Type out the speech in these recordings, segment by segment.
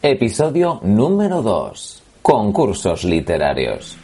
Episodio número 2. Concursos literarios.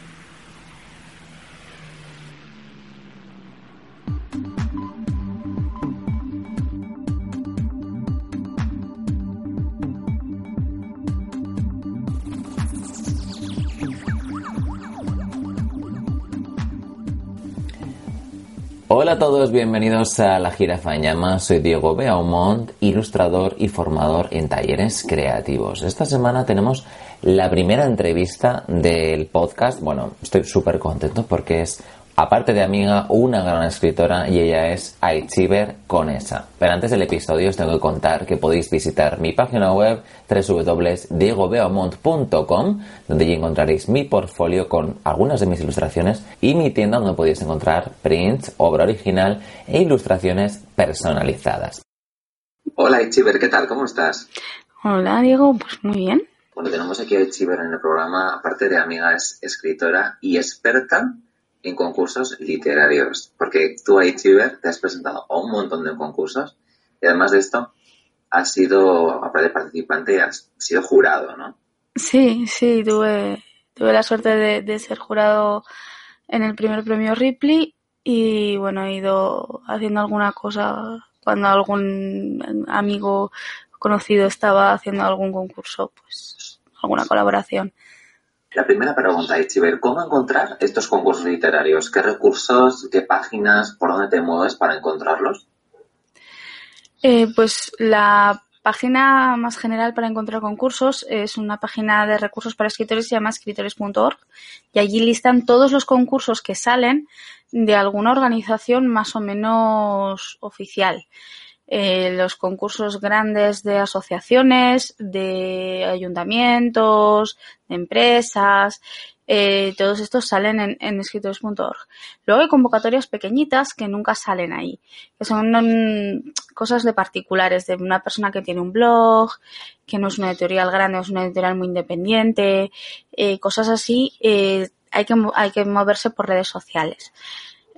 Hola a todos, bienvenidos a La Jirafa en. Soy Diego Beaumont, ilustrador y formador en talleres creativos. Esta semana tenemos la primera entrevista del podcast. Bueno, estoy súper contento porque es aparte de amiga, una gran escritora y ella es Aichiber Conesa. Pero antes del episodio os tengo que contar que podéis visitar mi página web www.diegobeamont.com donde allí encontraréis mi portfolio con algunas de mis ilustraciones y mi tienda donde podéis encontrar prints, obra original e ilustraciones personalizadas. Hola Aichiber, ¿qué tal? ¿Cómo estás? Hola Diego, pues muy bien. Bueno, tenemos aquí a Aichiber en el programa, aparte de amiga, es escritora y experta en concursos literarios, porque tú ahí, Chiver, te has presentado a un montón de concursos y además de esto, has sido, aparte de participante, has sido jurado, ¿no? Sí, sí, tuve, tuve la suerte de, ser jurado en el primer premio Ripley y bueno, he ido haciendo alguna cosa cuando algún amigo conocido estaba haciendo algún concurso, pues alguna colaboración. La primera pregunta, Ichiber, ¿cómo encontrar estos concursos literarios? ¿Qué recursos, qué páginas, por dónde te mueves para encontrarlos? Eh, pues la página más general para encontrar concursos es una página de recursos para escritores, se llama escritores.org y allí listan todos los concursos que salen de alguna organización más o menos oficial. Eh, los concursos grandes de asociaciones, de ayuntamientos, de empresas, eh, todos estos salen en, escritores.org. Luego hay convocatorias pequeñitas que nunca salen ahí, que son mm, cosas de particulares, de una persona que tiene un blog, que no es una editorial grande, es una editorial muy independiente, eh, cosas así, hay, que, hay que moverse por redes sociales.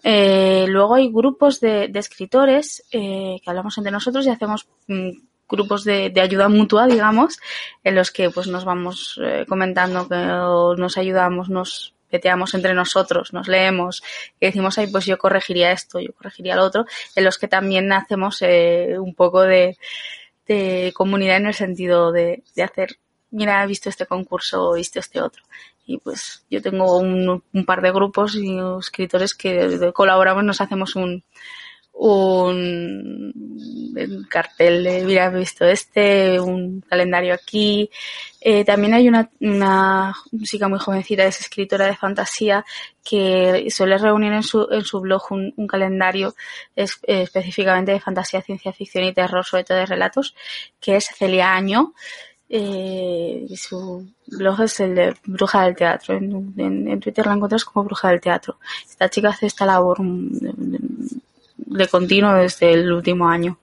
Eh, luego hay grupos de, escritores eh, que hablamos entre nosotros y hacemos mm, grupos de, ayuda mutua, digamos, en los que pues nos vamos eh, comentando que nos ayudamos, nos peteamos entre nosotros, nos leemos y decimos, ay, pues yo corregiría esto, yo corregiría lo otro, en los que también hacemos un poco de, comunidad en el sentido de, de hacer, mira, he visto este concurso, he visto este otro y pues yo tengo un, par de grupos y escritores que colaboramos, nos hacemos un, un cartel de mira, he visto este, un calendario aquí. Eh, también hay una, una chica muy jovencita, es escritora de fantasía, que suele reunir en su, en su blog un, un calendario específicamente de fantasía, ciencia ficción y terror, sobre todo de relatos, que es Celia Año eh, su blog es el de Bruja del Teatro. En, Twitter la encuentras como Bruja del Teatro. Esta chica hace esta labor de, continuo desde el último año.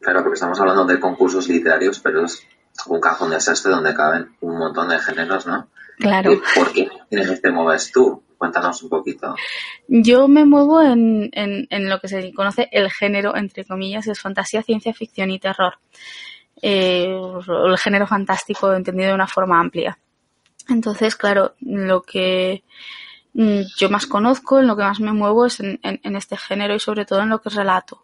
Claro, porque estamos hablando de concursos literarios, pero es un cajón de desastre donde caben un montón de géneros, ¿no? Claro. ¿Por qué te mueves tú? Cuéntanos un poquito. Yo me muevo en, en lo que se conoce el género, entre comillas, es fantasía, ciencia ficción y terror eh, el género fantástico entendido de una forma amplia. Entonces, claro, lo que mm, yo más conozco, en lo que más me muevo es en, este género y sobre todo en lo que es relato,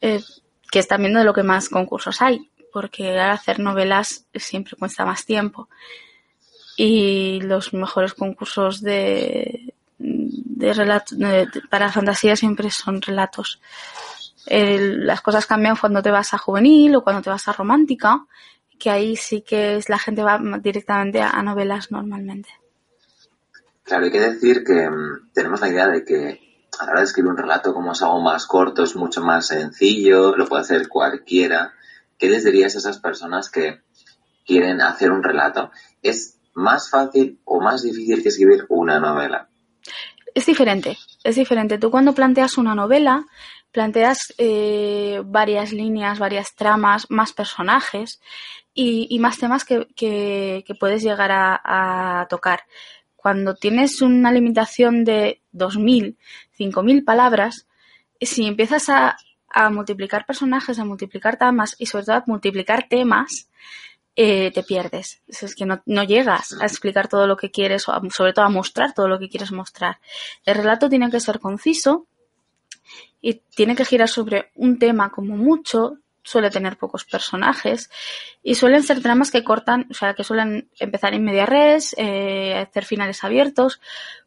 eh, que es también de lo que más concursos hay, porque hacer novelas siempre cuesta más tiempo y los mejores concursos de, de relato, para fantasía siempre son relatos las cosas cambian cuando te vas a juvenil o cuando te vas a romántica, que ahí sí que es, la gente va directamente a, novelas normalmente. Claro, hay que decir que mm, tenemos la idea de que a la hora de escribir un relato, como es algo más corto, es mucho más sencillo, lo puede hacer cualquiera. ¿Qué les dirías a esas personas que, quieren hacer un relato. ¿Es más fácil o más difícil que escribir una novela? Es diferente, es diferente. Tú cuando planteas una novela, planteas eh, varias líneas, varias tramas, más personajes y, más temas que, que, puedes llegar a, tocar. Cuando tienes una limitación de 2.000, 5.000 palabras, si empiezas a, a multiplicar personajes, a multiplicar tramas y sobre todo a multiplicar temas, eh, te pierdes. Es que no, llegas a explicar todo lo que quieres sobre todo a mostrar todo lo que quieres mostrar. El relato tiene que ser conciso y tiene que girar sobre un tema como mucho, suele tener pocos personajes y suelen ser tramas que cortan, o sea, que suelen empezar en media res, eh, hacer finales abiertos,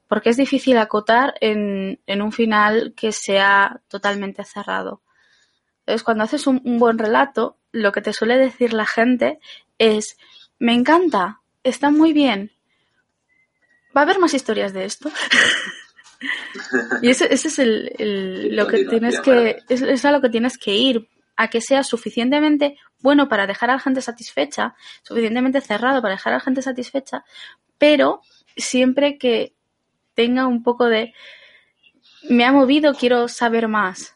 porque es difícil acotar en, un final que sea totalmente cerrado. Entonces, cuando haces un buen relato, lo que te suele decir la gente es, me encanta, está muy bien. ¿Va a haber más historias de esto? y ese, es el, lo que tienes que, es, a lo que tienes que ir, a que sea suficientemente bueno para dejar a la gente satisfecha, suficientemente cerrado para dejar a la gente satisfecha, pero siempre que tenga un poco de me ha movido, quiero saber más.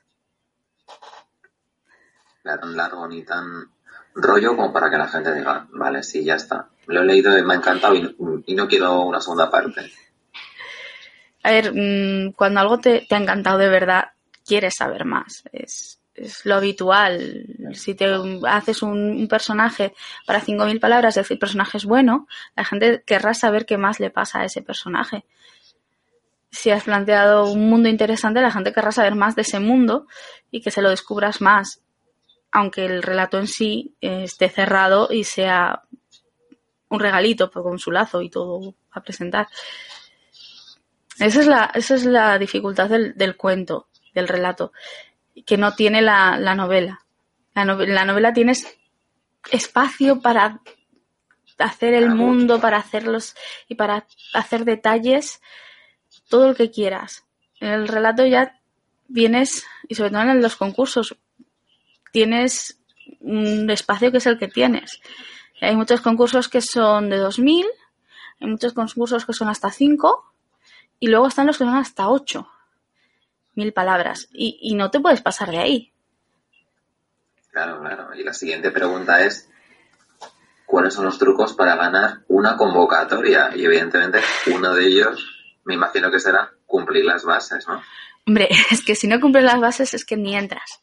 Tan largo ni tan rollo como para que la gente diga, vale, sí, ya está. Lo he leído y me ha encantado y, no quiero una segunda parte. A ver, mm, cuando algo te, ha encantado de verdad, quieres saber más. Es, lo habitual. Si te haces un, personaje para 5.000 palabras y el personaje es bueno, la gente querrá saber qué más le pasa a ese personaje. Si has planteado un mundo interesante, la gente querrá saber más de ese mundo y que se lo descubras más aunque el relato en sí eh, esté cerrado y sea un regalito pues, con su lazo y todo a presentar. Esa es la, esa es la dificultad del, cuento, del relato, que no tiene la, novela. La, la novela tienes espacio para hacer el mundo, para hacerlos y para hacer detalles, todo lo que quieras. En el relato ya vienes, y sobre todo en los concursos, tienes un espacio que es el que tienes. Hay muchos concursos que son de 2.000, hay muchos concursos que son hasta 5 y luego están los que son hasta 8. Mil palabras. Y, y no te puedes pasar de ahí. Claro, claro. Y la siguiente pregunta es, ¿cuáles son los trucos para ganar una convocatoria? Y evidentemente uno de ellos, me imagino que será cumplir las bases, ¿no? Hombre, es que si no cumples las bases es que ni entras.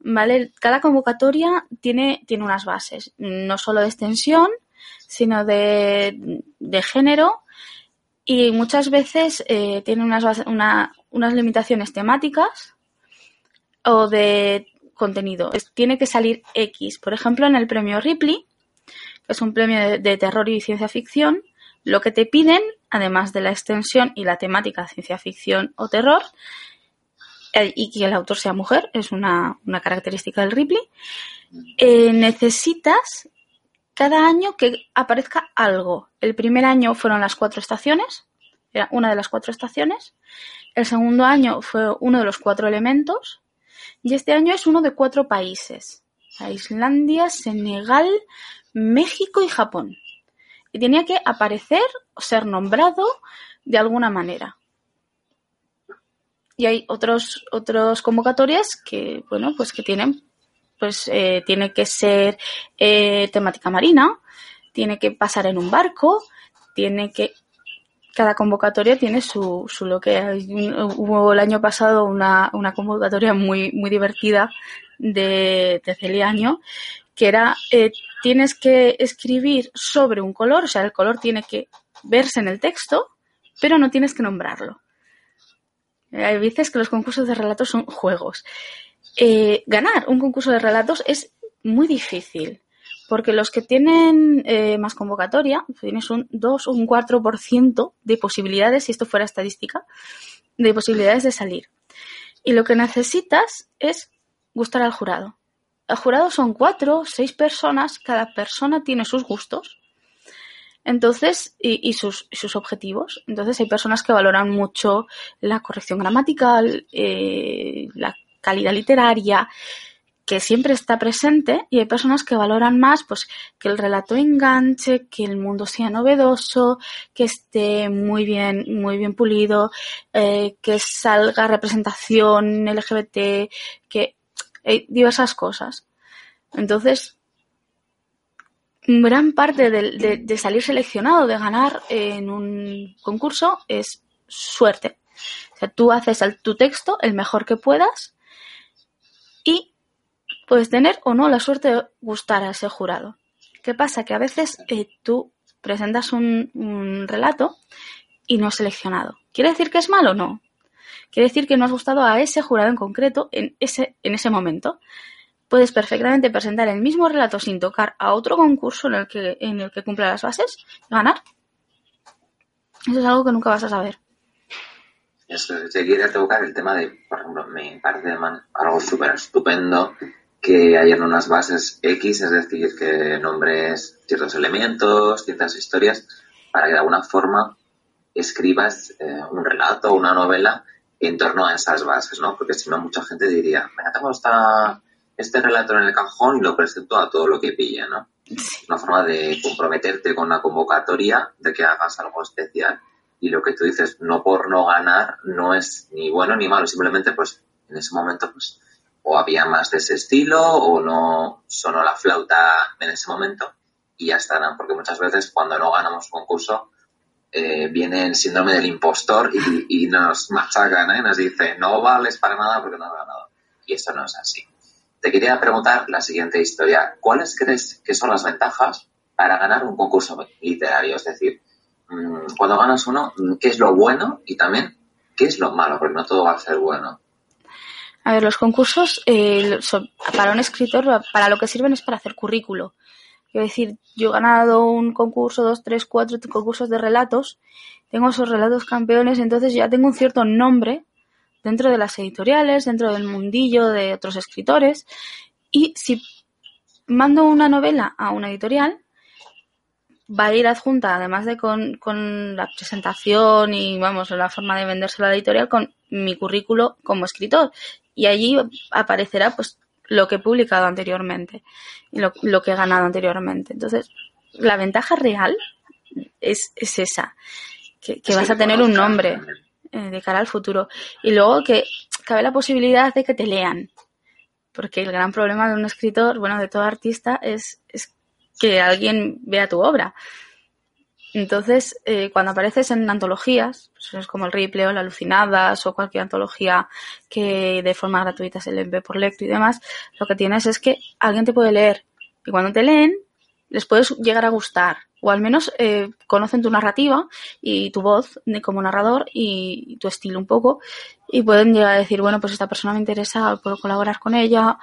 ¿Vale? Cada convocatoria tiene, tiene unas bases, no solo de extensión, sino de, de género y muchas veces eh, tiene unas, unas limitaciones temáticas o de contenido. tiene que salir X. Por ejemplo, en el premio Ripley, que es un premio de terror y ciencia ficción, lo que te piden, además de la extensión y la temática ciencia ficción o terror, y que el autor sea mujer, es una, característica del Ripley, eh, necesitas cada año que aparezca algo. El primer año fueron las cuatro estaciones, era una de las cuatro estaciones. El segundo año fue uno de los cuatro elementos. Y este año es uno de cuatro países. Islandia, Senegal, México y Japón. Y tenía que aparecer o ser nombrado de alguna manera y hay otros otros convocatorias que bueno pues que tienen pues eh, tiene que ser eh, temática marina tiene que pasar en un barco tiene que cada convocatoria tiene su, su lo que hubo el año pasado una, una convocatoria muy muy divertida de, de Celiaño que era eh, tienes que escribir sobre un color o sea el color tiene que verse en el texto pero no tienes que nombrarlo hay veces que los concursos de relatos son juegos. Eh, ganar un concurso de relatos es muy difícil, porque los que tienen eh, más convocatoria, tienes un 2 o un 4% de posibilidades, si esto fuera estadística, de posibilidades de salir. Y lo que necesitas es gustar al jurado. El jurado son cuatro, seis personas, cada persona tiene sus gustos entonces, y, sus, sus, objetivos. Entonces, hay personas que valoran mucho la corrección gramatical, eh, la calidad literaria, que siempre está presente y hay personas que valoran más pues que el relato enganche, que el mundo sea novedoso, que esté muy bien, muy bien pulido, eh, que salga representación LGBT, que hay diversas cosas. Entonces, gran parte de, salir seleccionado, de ganar en un concurso, es suerte. O sea, tú haces tu texto el mejor que puedas y puedes tener o no la suerte de gustar a ese jurado. ¿Qué pasa? Que a veces eh, tú presentas un, relato y no seleccionado. ¿Quiere decir que es malo? No. Quiere decir que no has gustado a ese jurado en concreto en ese, en ese momento. Puedes perfectamente presentar el mismo relato sin tocar a otro concurso en el que, en el que cumpla las bases y ganar. Eso es algo que nunca vas a saber. Eso, te quiere tocar el tema de, por ejemplo, me parece algo súper estupendo que hayan unas bases X, es decir, que nombres ciertos elementos, ciertas historias, para que de alguna forma escribas eh, un relato una novela en torno a esas bases, ¿no? Porque si no, mucha gente diría, me tengo esta, este relato en el cajón y lo presento a todo lo que pille, ¿no? Una forma de comprometerte con una convocatoria, de que hagas algo especial. Y lo que tú dices, no por no ganar, no es ni bueno ni malo, simplemente pues en ese momento pues o había más de ese estilo o no sonó la flauta en ese momento y ya está, porque muchas veces cuando no ganamos concurso eh, viene el síndrome del impostor y, nos machacan, ¿eh? nos dice no vales para nada porque no has ganado. Y esto no es así. Te quería preguntar la siguiente historia. ¿Cuáles crees que son las ventajas para ganar un concurso literario? Es decir, mm, cuando ganas uno, ¿qué es lo bueno y también qué es lo malo? Porque no todo va a ser bueno. A ver, los concursos eh, para un escritor, para lo que sirven es para hacer currículo. Quiero decir, yo he ganado un concurso, dos, tres, cuatro concursos de relatos, tengo esos relatos campeones, entonces ya tengo un cierto nombre dentro de las editoriales, dentro del mundillo de otros escritores, y si mando una novela a una editorial, va a ir adjunta, además de con, con la presentación y, vamos, la forma de vendérselo a la editorial, con mi currículo como escritor. Y allí aparecerá pues lo que he publicado anteriormente y lo, que he ganado anteriormente. Entonces, la ventaja real es, es esa, que, vas a tener un nombre eh, de cara al futuro. Y luego que cabe la posibilidad de que te lean. Porque el gran problema de un escritor, bueno, de todo artista, es, es que alguien vea tu obra. Entonces, eh, cuando apareces en antologías, pues es como el Ripley o la Alucinadas o cualquier antología que de forma gratuita se le ve por lecto y demás, lo que tienes es que alguien te puede leer. Y cuando te leen, les puedes llegar a gustar. O al menos eh, conocen tu narrativa y tu voz como narrador y tu estilo un poco. Y pueden llegar a decir, bueno, pues esta persona me interesa, puedo colaborar con ella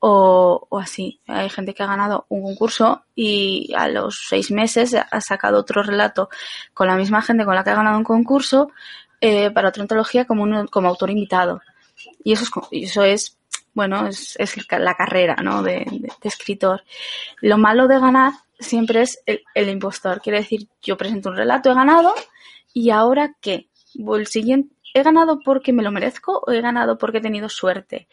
o, así. Hay gente que ha ganado un concurso y a los seis meses ha sacado otro relato con la misma gente con la que ha ganado un concurso eh, para otra antología como, como autor invitado. Y eso es, eso es bueno, es, la carrera ¿no? de, escritor. Lo malo de ganar siempre es el, impostor. Quiere decir, yo presento un relato, he ganado, y ahora qué? El siguiente, ¿he ganado porque me lo merezco o he ganado porque he tenido suerte?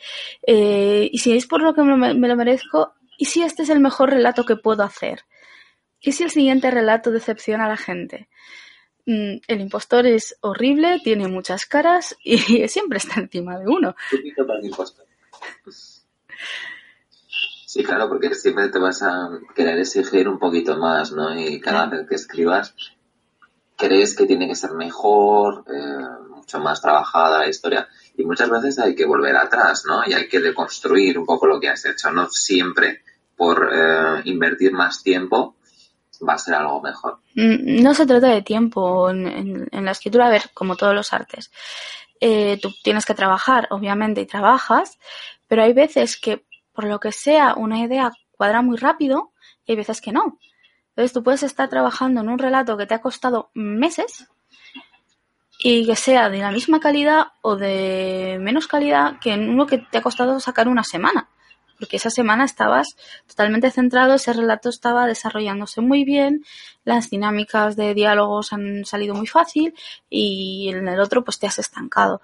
Eh, y si es por lo que me, lo merezco, ¿y si este es el mejor relato que puedo hacer? ¿Y si el siguiente relato decepciona a la gente? Mm, el impostor es horrible, tiene muchas caras y siempre está encima de uno. Sí, claro, porque siempre te vas a querer exigir un poquito más, ¿no? Y cada vez que escribas, crees que tiene que ser mejor, eh, mucho más trabajada la historia y muchas veces hay que volver atrás, ¿no? Y hay que deconstruir un poco lo que has hecho. No siempre por eh, invertir más tiempo va a ser algo mejor. Mm, no se trata de tiempo en, la escritura, a ver, como todos los artes. Eh, tú tienes que trabajar, obviamente, y trabajas, pero hay veces que, por lo que sea, una idea cuadra muy rápido y hay veces que no. Entonces tú puedes estar trabajando en un relato que te ha costado meses y que sea de la misma calidad o de menos calidad que en uno que te ha costado sacar una semana. Porque esa semana estabas totalmente centrado, ese relato estaba desarrollándose muy bien, las dinámicas de diálogos han salido muy fácil y en el otro pues te has estancado.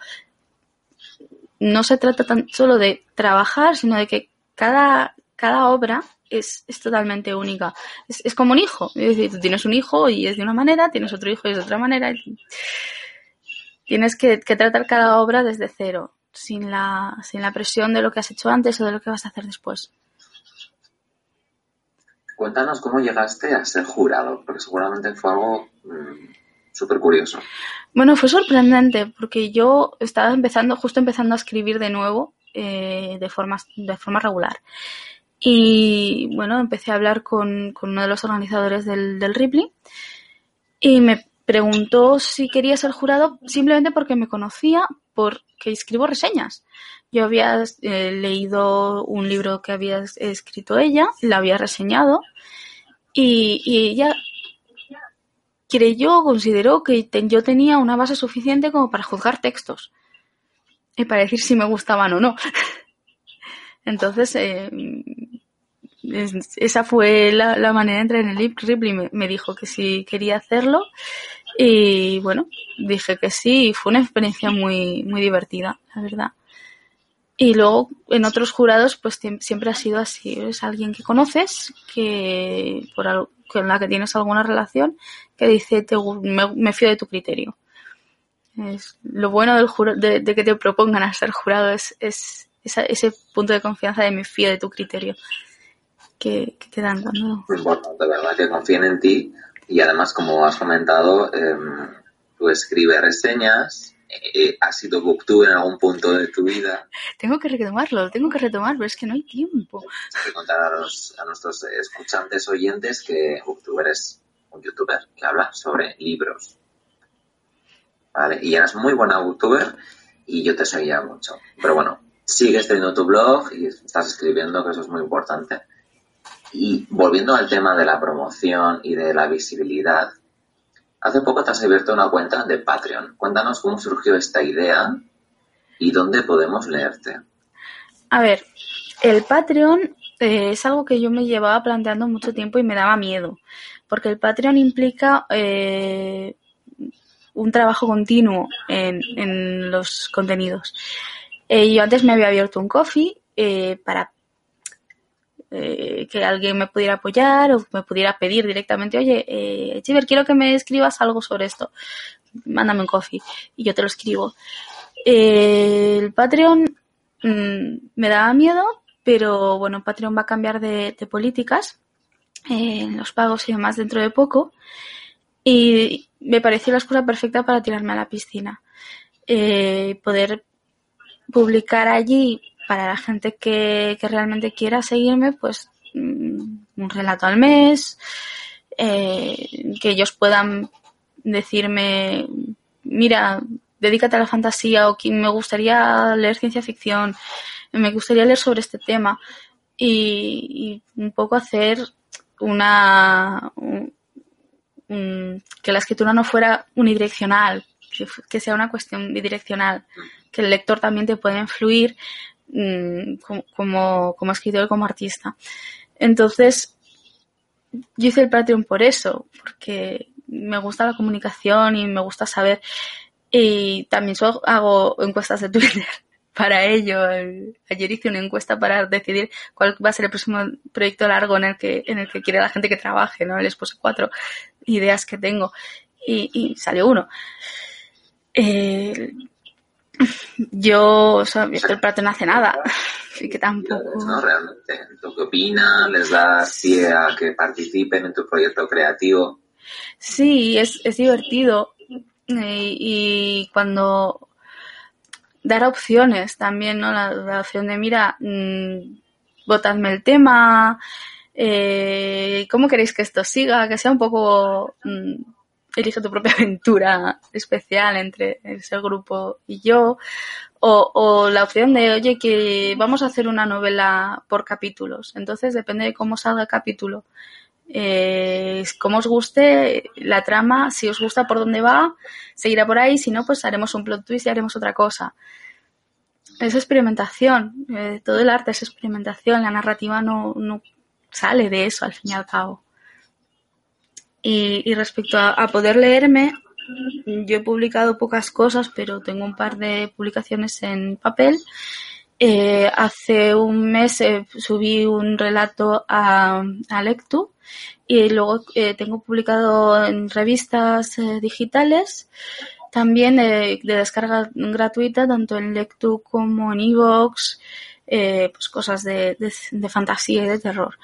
No se trata tan solo de trabajar, sino de que cada, cada obra es, es totalmente única. Es, es, como un hijo. Es decir, tú tienes un hijo y es de una manera, tienes otro hijo y es de otra manera. Tienes que, que tratar cada obra desde cero, sin la, sin la presión de lo que has hecho antes o de lo que vas a hacer después. Cuéntanos cómo llegaste a ser jurado, porque seguramente fue algo mmm, súper curioso. Bueno, fue sorprendente, porque yo estaba empezando, justo empezando a escribir de nuevo, eh, de, forma, de forma regular. Y bueno, empecé a hablar con, con uno de los organizadores del, del Ripley y me preguntó si quería ser jurado simplemente porque me conocía porque escribo reseñas. Yo había eh, leído un libro que había escrito ella, la había reseñado y, y ella creyó, consideró que yo tenía una base suficiente como para juzgar textos y para decir si me gustaban o no. Entonces, eh, esa fue la, la, manera de entrar en el Ripley. Me, me, dijo que sí quería hacerlo y bueno, dije que sí y fue una experiencia muy, muy divertida, la verdad. Y luego en otros jurados pues siempre ha sido así, es alguien que conoces, que por algo, con la que tienes alguna relación, que dice te, me, me fío de tu criterio. Es, lo bueno del juro, de, de, que te propongan a ser jurado es, es esa, ese punto de confianza de me fío de tu criterio que, que te dan cuando... Bueno, de verdad que confíen en ti y además, como has comentado, eh, tú escribes reseñas, eh, has sido booktuber en algún punto de tu vida. Tengo que retomarlo, tengo que retomarlo, es que no hay tiempo. Hay que contar a, los, a nuestros escuchantes oyentes que booktuber es un youtuber que habla sobre libros. Y eras muy buena booktuber y yo te seguía mucho. Pero bueno, sigues teniendo tu blog y estás escribiendo, que eso es muy importante. Y volviendo al tema de la promoción y de la visibilidad, hace poco te has abierto una cuenta de Patreon. Cuéntanos cómo surgió esta idea y dónde podemos leerte. A ver, el Patreon eh, es algo que yo me llevaba planteando mucho tiempo y me daba miedo, porque el Patreon implica eh, un trabajo continuo en, en los contenidos. Eh, yo antes me había abierto un coffee eh, para eh, que alguien me pudiera apoyar o me pudiera pedir directamente, oye, eh, Chiver, quiero que me escribas algo sobre esto. Mándame un coffee y yo te lo escribo. Eh, el Patreon mmm, me daba miedo, pero bueno, Patreon va a cambiar de, de políticas en eh, los pagos y demás dentro de poco. Y me pareció la excusa perfecta para tirarme a la piscina. Eh, poder publicar allí para la gente que, realmente quiera seguirme, pues mm, un relato al mes, eh, que ellos puedan decirme, mira, dedícate a la fantasía o que me gustaría leer ciencia ficción, me gustaría leer sobre este tema y, y un poco hacer una un, un, que la escritura no fuera unidireccional, que, sea una cuestión bidireccional, que el lector también te pueda influir como, como escritor y como artista. Entonces, yo hice el Patreon por eso, porque me gusta la comunicación y me gusta saber. Y también hago encuestas de Twitter para ello. Ayer hice una encuesta para decidir cuál va a ser el próximo proyecto largo en el que, en el que quiere la gente que trabaje, ¿no? El expuse cuatro ideas que tengo. Y, y salió uno. Eh, yo, o sea, el plato no hace nada. Así que tampoco. No, realmente. ¿Tú qué opinas? ¿Les das pie a que participen en tu proyecto creativo? Sí, es, es divertido. Y, y cuando dar opciones también, ¿no? La, opción de, mira, mmm, votadme el tema, eh, ¿cómo queréis que esto siga? Que sea un poco. Mmm, elige tu propia aventura especial entre ese grupo y yo, o, o, la opción de, oye, que vamos a hacer una novela por capítulos. Entonces depende de cómo salga el capítulo. Eh, como os guste la trama, si os gusta por dónde va, seguirá por ahí, si no, pues haremos un plot twist y haremos otra cosa. Es experimentación, eh, todo el arte es experimentación, la narrativa no, no sale de eso al fin y al cabo. Y, respecto a, poder leerme, yo he publicado pocas cosas, pero tengo un par de publicaciones en papel Eh, hace un mes eh, subí un relato a, a Lectu y luego eh, tengo publicado en revistas eh, digitales, también de descarga gratuita, tanto en Lectu como en Evox, eh, pues cosas de, de, de, fantasía y de terror,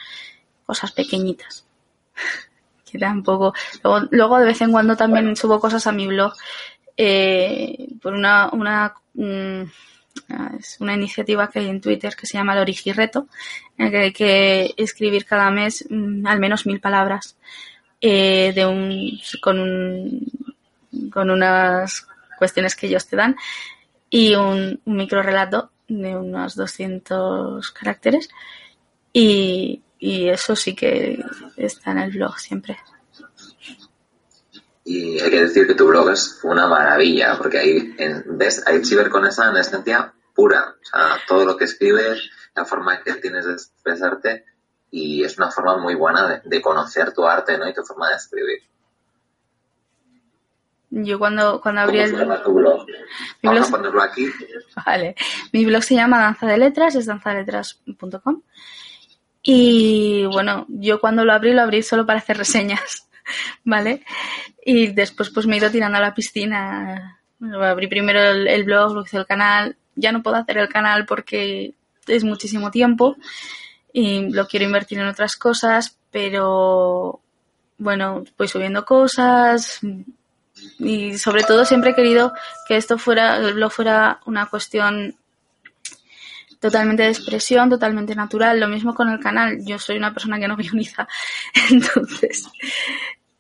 cosas pequeñitas. que tampoco. Luego, luego de vez en cuando también subo cosas a mi blog eh, por una, una mm, es una iniciativa que hay en Twitter que se llama el Origireto, en que hay que escribir cada mes mmm, al menos mil palabras eh, de un, con, un, con unas cuestiones que ellos te dan y un, un micro relato de unos 200 caracteres y, y eso sí que está en el blog siempre. Y hay que decir que tu blog es una maravilla, porque ahí en, ves a Itchiber con esa esencia pura. O sea, todo lo que escribes, la forma que tienes de expresarte, y es una forma muy buena de, de conocer tu arte, ¿no? Y tu forma de escribir. Yo cuando, cuando abrí el blog, tu blog? Mi Vamos blog a ponerlo aquí. Vale. Mi blog se llama Danza de Letras, es danzadeletras.com. Y bueno, yo cuando lo abrí, lo abrí solo para hacer reseñas, ¿vale? Y después pues me he ido tirando a la piscina. Abrí primero el, blog, luego hice el canal. Ya no puedo hacer el canal porque es muchísimo tiempo y lo quiero invertir en otras cosas, pero bueno, voy subiendo cosas y sobre todo siempre he querido que esto fuera, el blog fuera una cuestión totalmente de expresión, totalmente natural. Lo mismo con el canal. Yo soy una persona que no guioniza. Entonces,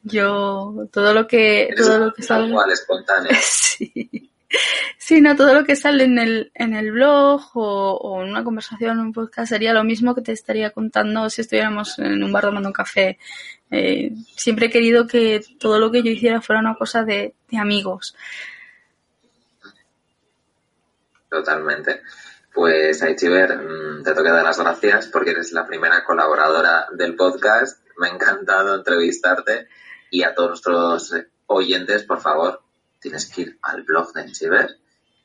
yo todo lo que Eres todo lo que sale cual, espontánea. sí. Sí, no, todo lo que sale en el, en el blog o, o en una conversación, en un podcast, sería lo mismo que te estaría contando si estuviéramos en un bar tomando un café. Eh, siempre he querido que todo lo que yo hiciera fuera una cosa de, de amigos. Totalmente. Pues Aichiver, mm, te toca dar las gracias porque eres la primera colaboradora del podcast. Me ha encantado entrevistarte y a todos nuestros oyentes, por favor, tienes que ir al blog de Aichiver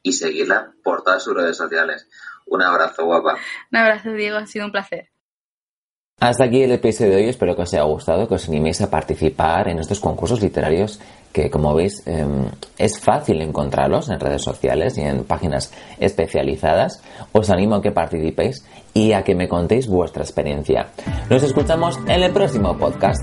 y seguirla por todas sus redes sociales. Un abrazo, guapa. Un abrazo, Diego, ha sido un placer. Hasta aquí el episodio de hoy, espero que os haya gustado, que os animéis a participar en estos concursos literarios que, como veis, eh, es fácil encontrarlos en redes sociales y en páginas especializadas. Os animo a que participéis y a que me contéis vuestra experiencia. Nos escuchamos en el próximo podcast.